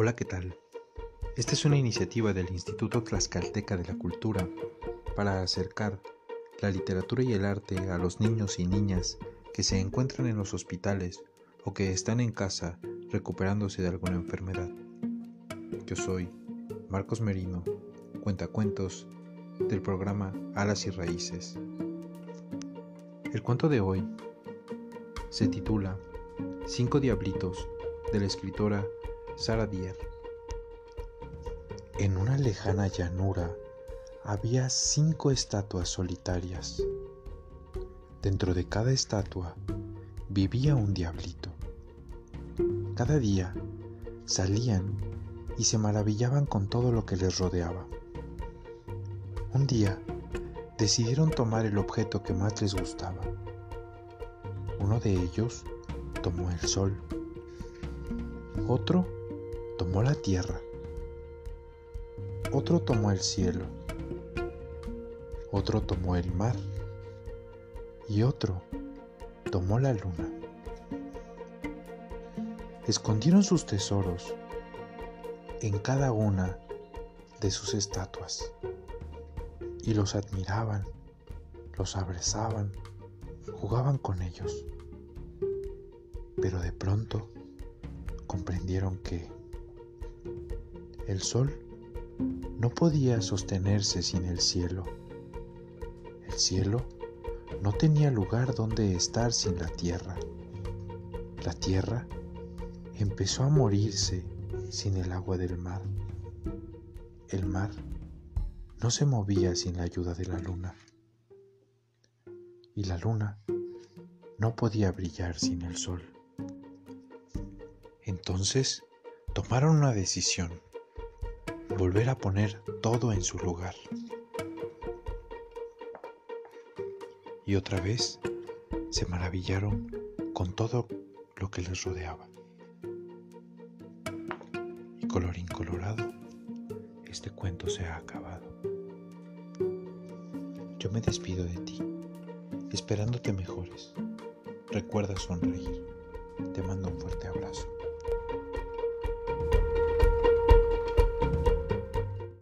Hola, ¿qué tal? Esta es una iniciativa del Instituto Tlaxcalteca de la Cultura para acercar la literatura y el arte a los niños y niñas que se encuentran en los hospitales o que están en casa recuperándose de alguna enfermedad. Yo soy Marcos Merino, cuentacuentos del programa Alas y Raíces. El cuento de hoy se titula Cinco Diablitos de la escritora Sara Dier. En una lejana llanura había cinco estatuas solitarias. Dentro de cada estatua vivía un diablito. Cada día salían y se maravillaban con todo lo que les rodeaba. Un día decidieron tomar el objeto que más les gustaba. Uno de ellos tomó el sol, otro tomó la tierra, otro tomó el cielo, otro tomó el mar y otro tomó la luna. Escondieron sus tesoros en cada una de sus estatuas y los admiraban, los abrazaban, jugaban con ellos. Pero de pronto comprendieron que el sol no podía sostenerse sin el cielo. El cielo no tenía lugar donde estar sin la tierra. La tierra empezó a morirse sin el agua del mar. El mar no se movía sin la ayuda de la luna. Y la luna no podía brillar sin el sol. Entonces tomaron una decisión, volver a poner todo en su lugar. Y otra vez se maravillaron con todo lo que les rodeaba. Y colorín colorado, este cuento se ha acabado. Yo me despido de ti, esperando que mejores. Recuerda sonreír. Te mando un fuerte abrazo.